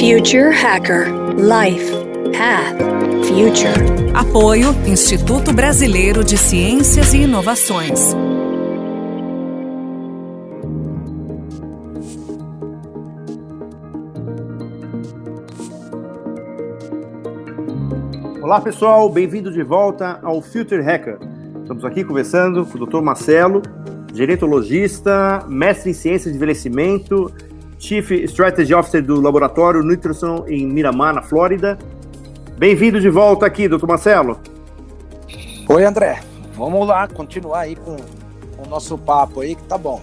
Future Hacker Life Path Future. Apoio Instituto Brasileiro de Ciências e Inovações. Olá pessoal, bem-vindo de volta ao Future Hacker. Estamos aqui conversando com o Dr. Marcelo, gerontologista, mestre em ciências de envelhecimento, Chief Strategy Officer do Laboratório Nutrition em Miramar, na Flórida. Bem-vindo de volta aqui, doutor Marcelo. Oi, André. Vamos lá, continuar aí com, com o nosso papo aí, que tá bom.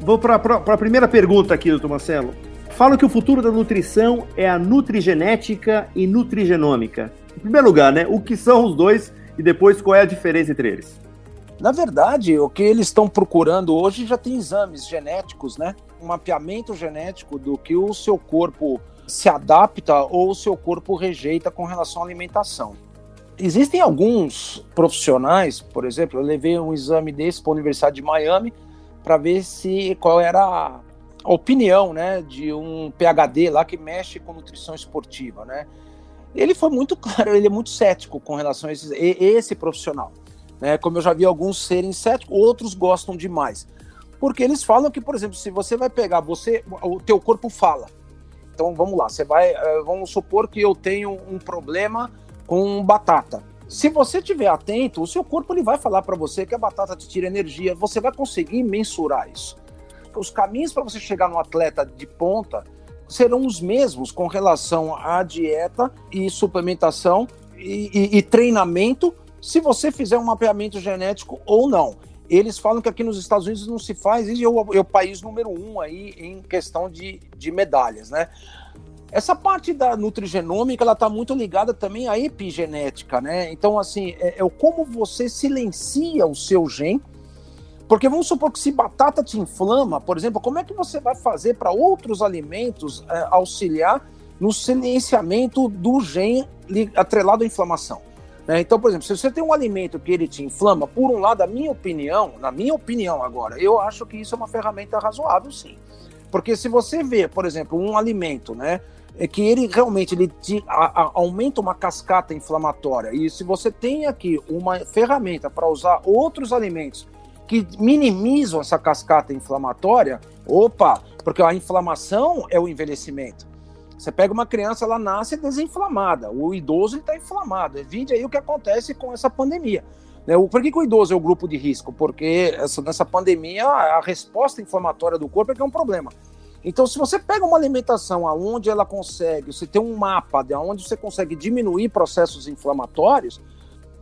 Vou para a primeira pergunta aqui, doutor Marcelo. Fala que o futuro da nutrição é a nutrigenética e nutrigenômica. Em primeiro lugar, né, o que são os dois e depois qual é a diferença entre eles? Na verdade, o que eles estão procurando hoje já tem exames genéticos, né? Um mapeamento genético do que o seu corpo se adapta ou o seu corpo rejeita com relação à alimentação. Existem alguns profissionais, por exemplo, eu levei um exame desse para a Universidade de Miami para ver se qual era a opinião, né, de um PhD lá que mexe com nutrição esportiva, né? Ele foi muito claro, ele é muito cético com relação a esse, esse profissional. Né? Como eu já vi alguns serem céticos, outros gostam demais. Porque eles falam que, por exemplo, se você vai pegar, você, o teu corpo fala. Então vamos lá, você vai, eh, vamos supor que eu tenho um problema com batata. Se você estiver atento, o seu corpo ele vai falar para você que a batata te tira energia, você vai conseguir mensurar isso. Os caminhos para você chegar no atleta de ponta serão os mesmos com relação à dieta e suplementação e, e, e treinamento se você fizer um mapeamento genético ou não. Eles falam que aqui nos Estados Unidos não se faz, e é o, é o país número um aí em questão de, de medalhas, né? Essa parte da nutrigenômica, ela está muito ligada também à epigenética, né? Então, assim, é, é como você silencia o seu gene, porque vamos supor que se batata te inflama, por exemplo, como é que você vai fazer para outros alimentos é, auxiliar no silenciamento do gene atrelado à inflamação? Né? Então, por exemplo, se você tem um alimento que ele te inflama, por um lado, a minha opinião, na minha opinião agora, eu acho que isso é uma ferramenta razoável, sim. Porque se você vê, por exemplo, um alimento, né, é que ele realmente ele te, a, a, aumenta uma cascata inflamatória, e se você tem aqui uma ferramenta para usar outros alimentos que minimizam essa cascata inflamatória, opa, porque a inflamação é o envelhecimento. Você pega uma criança, ela nasce desinflamada. O idoso está inflamado. Vide aí o que acontece com essa pandemia. Né? Por que, que, o idoso é o grupo de risco? Porque essa, nessa pandemia a resposta inflamatória do corpo é que é um problema. Então, se você pega uma alimentação aonde ela consegue, você tem um mapa de onde você consegue diminuir processos inflamatórios,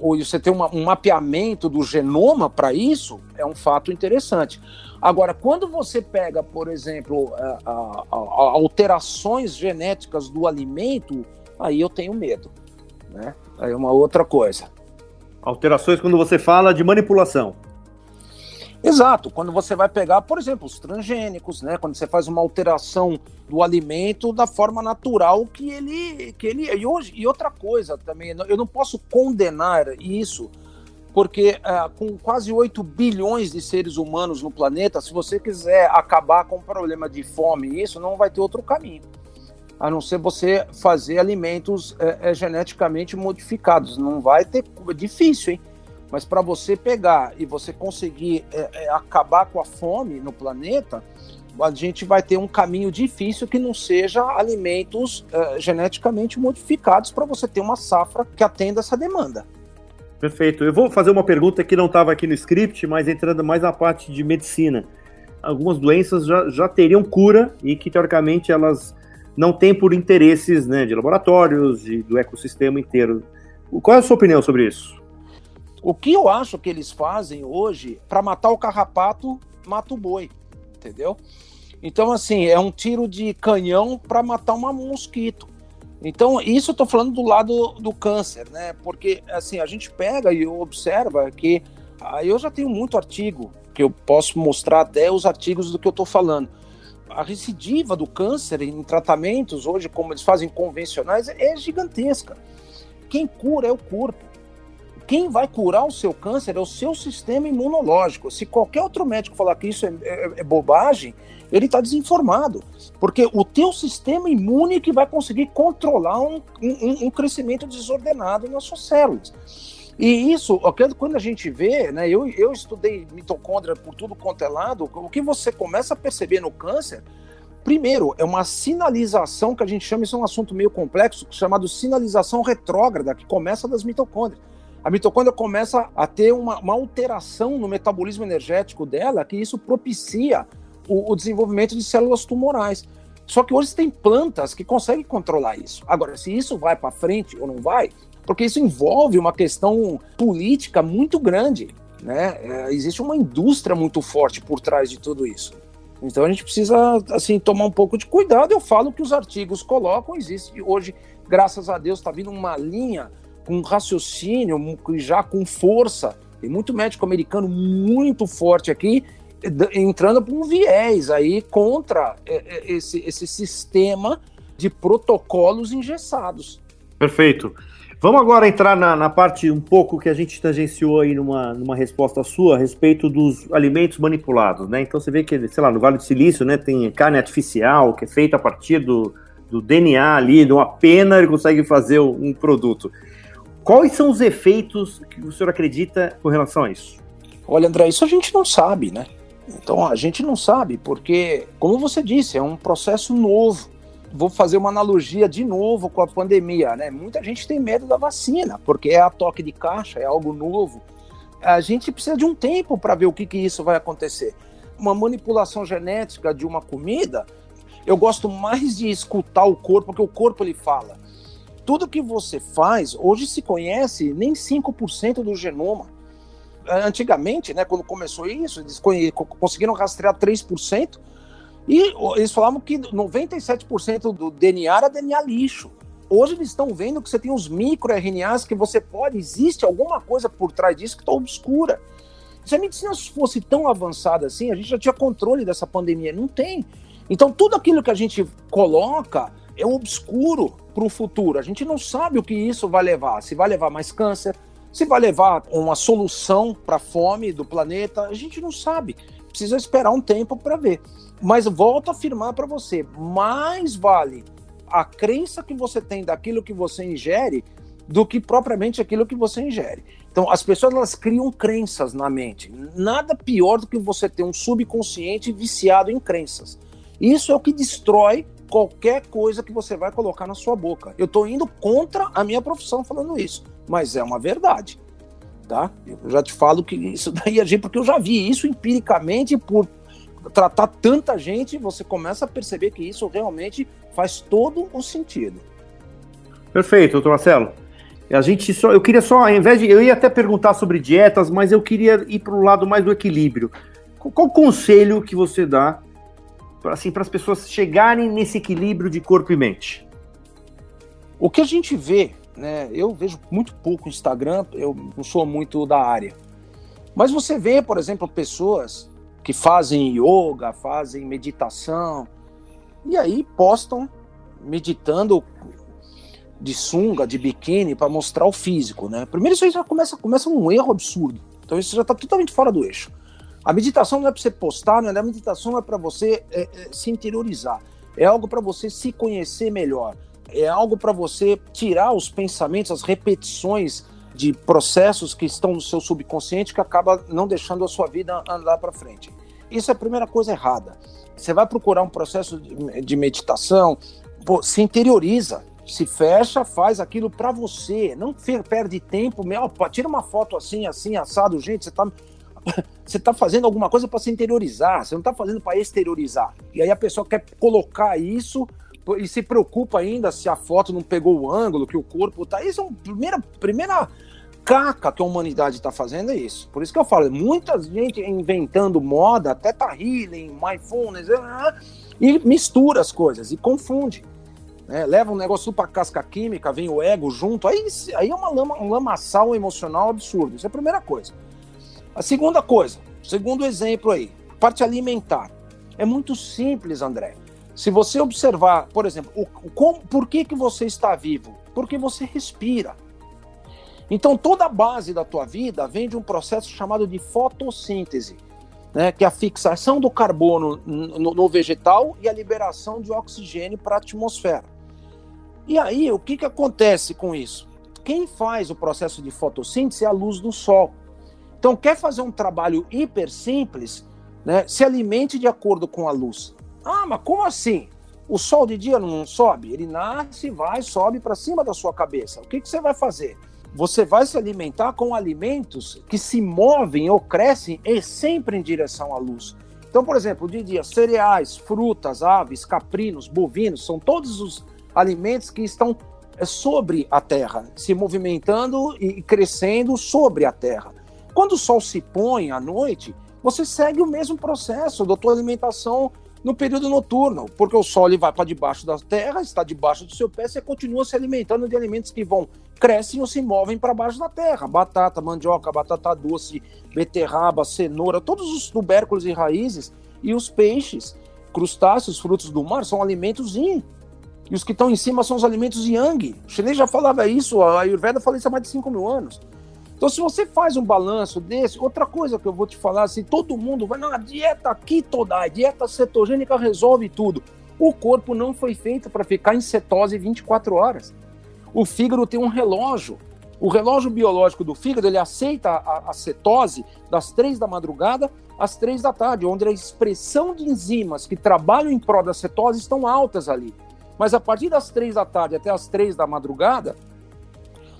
ou você tem uma, um mapeamento do genoma para isso, é um fato interessante. Agora, quando você pega, por exemplo, a, a, a, alterações genéticas do alimento, aí eu tenho medo. Né? Aí é uma outra coisa. Alterações quando você fala de manipulação. Exato, quando você vai pegar, por exemplo, os transgênicos, né? Quando você faz uma alteração do alimento da forma natural que ele. Que ele e, hoje, e outra coisa também, eu não posso condenar isso porque é, com quase 8 bilhões de seres humanos no planeta, se você quiser acabar com o problema de fome, isso não vai ter outro caminho, a não ser você fazer alimentos é, é, geneticamente modificados. Não vai ter. É difícil, hein? Mas para você pegar e você conseguir é, é, acabar com a fome no planeta, a gente vai ter um caminho difícil que não seja alimentos geneticamente modificados para você ter uma safra que atenda essa demanda. Perfeito. Eu vou fazer uma pergunta que não estava aqui no script, mas entrando mais na parte de medicina. Algumas doenças já, já teriam cura e que, teoricamente, elas não têm por interesses né, de laboratórios e do ecossistema inteiro. Qual é a sua opinião sobre isso? O que eu acho que eles fazem hoje, para matar o carrapato, mata o boi, entendeu? Então, assim, é um tiro de canhão para matar um mosquito. Então, isso eu estou falando do lado do câncer, né? Porque, assim, a gente pega e observa que ah, eu já tenho muito artigo que eu posso mostrar até os artigos do que eu estou falando. A recidiva do câncer em tratamentos hoje, como eles fazem convencionais, é gigantesca. Quem cura é o corpo. Quem vai curar o seu câncer é o seu sistema imunológico. Se qualquer outro médico falar que isso é, é, é bobagem, ele está desinformado. Porque o teu sistema imune que vai conseguir controlar um, um, um crescimento desordenado nas suas células. E isso, quando a gente vê, né, eu, eu estudei mitocôndria por tudo quanto é lado, o que você começa a perceber no câncer, primeiro, é uma sinalização que a gente chama, isso é um assunto meio complexo, chamado sinalização retrógrada, que começa das mitocôndrias. A mitocôndria começa a ter uma, uma alteração no metabolismo energético dela, que isso propicia o, o desenvolvimento de células tumorais. Só que hoje tem plantas que conseguem controlar isso. Agora, se isso vai para frente ou não vai, porque isso envolve uma questão política muito grande. Né? É, existe uma indústria muito forte por trás de tudo isso. Então a gente precisa assim tomar um pouco de cuidado. Eu falo que os artigos colocam, existe hoje, graças a Deus, está vindo uma linha com raciocínio, já com força. Tem muito médico americano muito forte aqui, entrando por um viés aí contra é, é, esse, esse sistema de protocolos engessados. Perfeito. Vamos agora entrar na, na, parte um pouco que a gente tangenciou aí numa, numa resposta sua a respeito dos alimentos manipulados, né? Então você vê que, sei lá, no Vale do Silício, né, tem carne artificial que é feita a partir do, do DNA ali, de uma pena, ele consegue fazer um produto. Quais são os efeitos que o senhor acredita com relação a isso? Olha, André, isso a gente não sabe, né? Então a gente não sabe, porque, como você disse, é um processo novo vou fazer uma analogia de novo com a pandemia, né? Muita gente tem medo da vacina, porque é a toque de caixa, é algo novo. A gente precisa de um tempo para ver o que, que isso vai acontecer. Uma manipulação genética de uma comida, eu gosto mais de escutar o corpo, porque o corpo ele fala. Tudo que você faz, hoje se conhece nem 5% do genoma. Antigamente, né, quando começou isso, eles conseguiram rastrear 3%, e eles falavam que 97% do DNA era DNA lixo. Hoje eles estão vendo que você tem os microRNAs que você pode, existe alguma coisa por trás disso que está obscura. Se a medicina fosse tão avançada assim, a gente já tinha controle dessa pandemia. Não tem. Então, tudo aquilo que a gente coloca é obscuro para o futuro. A gente não sabe o que isso vai levar. Se vai levar mais câncer, se vai levar uma solução para a fome do planeta, a gente não sabe. Precisa esperar um tempo para ver. Mas volto a afirmar para você, mais vale a crença que você tem daquilo que você ingere do que propriamente aquilo que você ingere. Então, as pessoas elas criam crenças na mente. Nada pior do que você ter um subconsciente viciado em crenças. Isso é o que destrói qualquer coisa que você vai colocar na sua boca. Eu estou indo contra a minha profissão falando isso, mas é uma verdade. Tá? Eu já te falo que isso daí é porque eu já vi isso empiricamente por tratar tanta gente, você começa a perceber que isso realmente faz todo o sentido. Perfeito, doutor Marcelo. A gente só, eu queria só, ao invés de, eu ia até perguntar sobre dietas, mas eu queria ir para o lado mais do equilíbrio. Qual, qual conselho que você dá assim para as pessoas chegarem nesse equilíbrio de corpo e mente? O que a gente vê, né? Eu vejo muito pouco Instagram, eu não sou muito da área. Mas você vê, por exemplo, pessoas que fazem yoga, fazem meditação, e aí postam meditando de sunga, de biquíni, para mostrar o físico, né? Primeiro isso já começa, começa um erro absurdo. Então isso já está totalmente fora do eixo. A meditação não é para você postar, não é? a meditação é para você é, é, se interiorizar. É algo para você se conhecer melhor. É algo para você tirar os pensamentos, as repetições de processos que estão no seu subconsciente que acaba não deixando a sua vida andar para frente. Isso é a primeira coisa errada. Você vai procurar um processo de meditação, pô, se interioriza, se fecha, faz aquilo para você, não perde tempo, meu, tira uma foto assim, assim, assado, gente, você tá você tá fazendo alguma coisa para se interiorizar, você não tá fazendo para exteriorizar. E aí a pessoa quer colocar isso e se preocupa ainda se a foto não pegou o ângulo, que o corpo tá. Isso é uma primeira, primeira caca que a humanidade está fazendo é isso. Por isso que eu falo, muita gente inventando moda, até tá healing, mindfulness, ah, e mistura as coisas e confunde. Né? Leva um negócio para casca química, vem o ego junto, aí, aí é uma lama, um lamaçal emocional absurdo. Isso é a primeira coisa. A segunda coisa, segundo exemplo aí, parte alimentar. É muito simples, André. Se você observar, por exemplo, o, o, com, por que, que você está vivo? Porque você respira. Então, toda a base da tua vida vem de um processo chamado de fotossíntese, né, que é a fixação do carbono no, no vegetal e a liberação de oxigênio para a atmosfera. E aí, o que, que acontece com isso? Quem faz o processo de fotossíntese é a luz do sol. Então, quer fazer um trabalho hiper simples, né, se alimente de acordo com a luz. Ah, mas como assim? O sol de dia não sobe? Ele nasce, vai, sobe para cima da sua cabeça. O que, que você vai fazer? você vai se alimentar com alimentos que se movem ou crescem e sempre em direção à luz. Então, por exemplo, de dia, cereais, frutas, aves, caprinos, bovinos, são todos os alimentos que estão é, sobre a terra, se movimentando e crescendo sobre a terra. Quando o sol se põe à noite, você segue o mesmo processo da tua alimentação no período noturno, porque o sol ele vai para debaixo da terra, está debaixo do seu pé, você continua se alimentando de alimentos que vão crescem ou se movem para baixo da terra. Batata, mandioca, batata doce, beterraba, cenoura, todos os tubérculos e raízes e os peixes, crustáceos, frutos do mar são alimentos yin. E os que estão em cima são os alimentos yang. O chinês já falava isso, a Ayurveda fala isso há mais de 5 mil anos. Então, se você faz um balanço desse, outra coisa que eu vou te falar, assim, todo mundo vai, não, a dieta keto, a dieta cetogênica resolve tudo. O corpo não foi feito para ficar em cetose 24 horas. O fígado tem um relógio. O relógio biológico do fígado, ele aceita a, a cetose das três da madrugada às três da tarde, onde a expressão de enzimas que trabalham em prol da cetose estão altas ali. Mas a partir das três da tarde até as três da madrugada,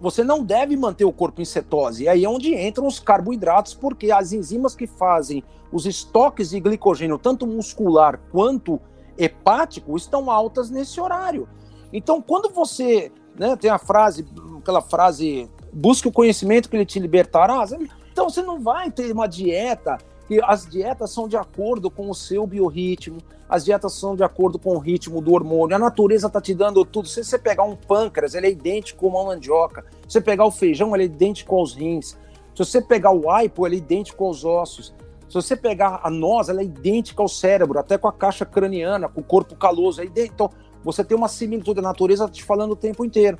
você não deve manter o corpo em cetose. E aí é onde entram os carboidratos, porque as enzimas que fazem os estoques de glicogênio, tanto muscular quanto hepático, estão altas nesse horário. Então, quando você né, tem a frase, aquela frase, busque o conhecimento que ele te libertará, então você não vai ter uma dieta que as dietas são de acordo com o seu biorritmo, as dietas são de acordo com o ritmo do hormônio, a natureza está te dando tudo. Se você pegar um pâncreas, ele é idêntico a uma mandioca. Se você pegar o feijão, ele é idêntico aos rins. Se você pegar o aipo, ele é idêntico aos ossos. Se você pegar a noz, ela é idêntica ao cérebro, até com a caixa craniana, com o corpo caloso. É então, você tem uma similitude da natureza te falando o tempo inteiro.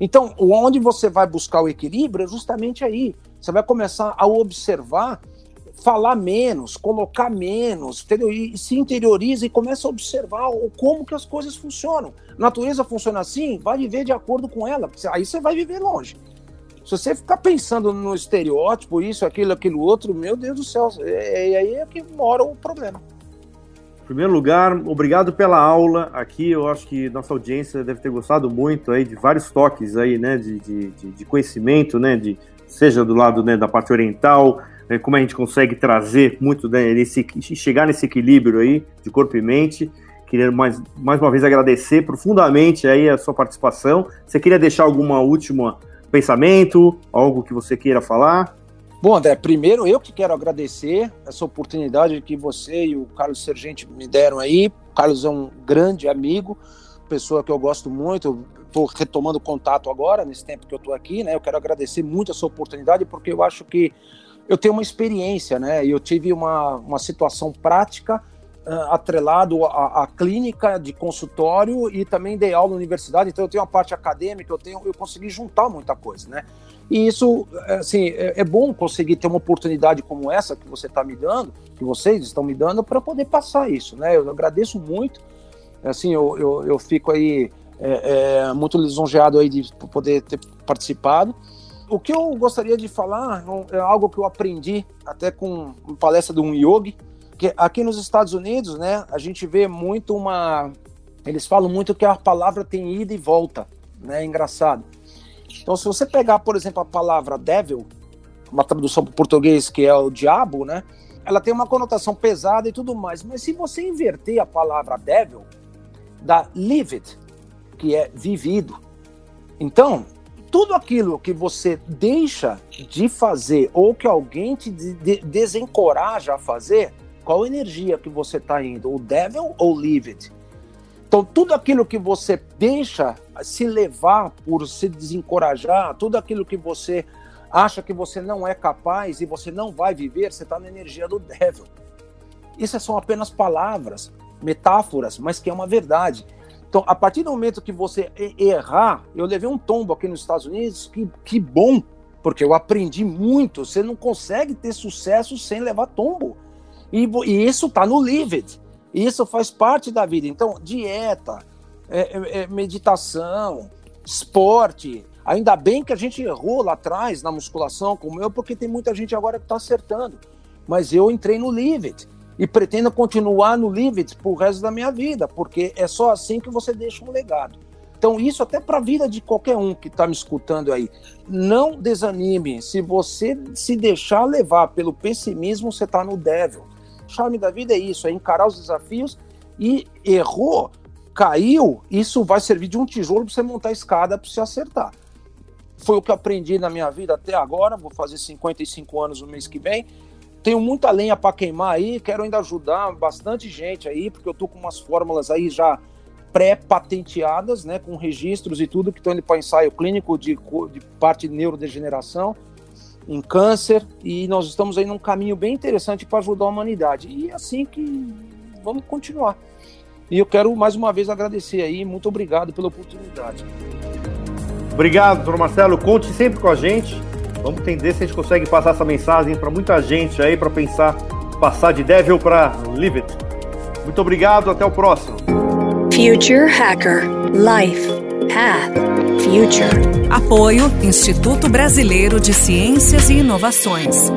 Então, onde você vai buscar o equilíbrio é justamente aí. Você vai começar a observar falar menos, colocar menos, entendeu? E se interioriza e começa a observar o, como que as coisas funcionam. Natureza funciona assim, vai viver de acordo com ela, aí você vai viver longe. Se você ficar pensando no estereótipo, isso, aquilo, aquilo outro, meu Deus do céu, e é, é, aí é que mora o problema. Em primeiro lugar, obrigado pela aula aqui. Eu acho que nossa audiência deve ter gostado muito aí de vários toques aí, né, de, de, de conhecimento, né, de seja do lado né, da parte oriental, né, como a gente consegue trazer muito, né, nesse, chegar nesse equilíbrio aí de corpo e mente. Queria mais, mais uma vez agradecer profundamente aí a sua participação. Você queria deixar alguma última pensamento, algo que você queira falar? Bom, André, primeiro eu que quero agradecer essa oportunidade que você e o Carlos Sergente me deram aí. O Carlos é um grande amigo, pessoa que eu gosto muito. Estou retomando contato agora, nesse tempo que eu estou aqui, né? Eu quero agradecer muito essa oportunidade, porque eu acho que eu tenho uma experiência, né? Eu tive uma, uma situação prática uh, atrelado à, à, clínica de consultório e também dei aula na universidade, então eu tenho a parte acadêmica, eu tenho, eu consegui juntar muita coisa, né? E isso, assim, é, é bom conseguir ter uma oportunidade como essa que você está me dando, que vocês estão me dando, para poder passar isso, né? Eu agradeço muito, assim, eu, eu, eu fico aí é, é, muito lisonjeado aí de poder ter participado o que eu gostaria de falar é algo que eu aprendi até com uma palestra de um yogi, que aqui nos Estados Unidos, né, a gente vê muito uma eles falam muito que a palavra tem ida e volta, né? É engraçado. Então, se você pegar, por exemplo, a palavra devil, uma tradução para português que é o diabo, né? Ela tem uma conotação pesada e tudo mais. Mas se você inverter a palavra devil, dá lived, que é vivido. Então, tudo aquilo que você deixa de fazer ou que alguém te de desencoraja a fazer, qual energia que você está indo? O devil ou it? Então, tudo aquilo que você deixa se levar por se desencorajar, tudo aquilo que você acha que você não é capaz e você não vai viver, você está na energia do devil. Isso são apenas palavras, metáforas, mas que é uma verdade. Então, a partir do momento que você errar, eu levei um tombo aqui nos Estados Unidos, que, que bom porque eu aprendi muito. Você não consegue ter sucesso sem levar tombo. E, e isso está no Livid. Isso faz parte da vida. Então, dieta, é, é, é, meditação, esporte. Ainda bem que a gente errou lá atrás na musculação, como eu, porque tem muita gente agora que está acertando. Mas eu entrei no Livid e pretendo continuar no Livid pro resto da minha vida, porque é só assim que você deixa um legado. Então, isso até para a vida de qualquer um que está me escutando aí. Não desanime. Se você se deixar levar pelo pessimismo, você está no devil. Charme da vida é isso, é encarar os desafios e errou, caiu, isso vai servir de um tijolo para você montar a escada para você acertar. Foi o que eu aprendi na minha vida até agora, vou fazer 55 anos no mês que vem. Tenho muita lenha para queimar aí, quero ainda ajudar bastante gente aí, porque eu tô com umas fórmulas aí já pré-patenteadas, né, com registros e tudo, que estão indo para ensaio clínico de, de parte de neurodegeneração, em câncer, e nós estamos aí num caminho bem interessante para ajudar a humanidade. E é assim que vamos continuar. E eu quero mais uma vez agradecer aí, muito obrigado pela oportunidade. Obrigado, doutor Marcelo. Conte sempre com a gente. Vamos entender se a gente consegue passar essa mensagem para muita gente aí, para pensar, passar de Devil para Live It. Muito obrigado, até o próximo. Future Hacker Life Path Future. Apoio Instituto Brasileiro de Ciências e Inovações.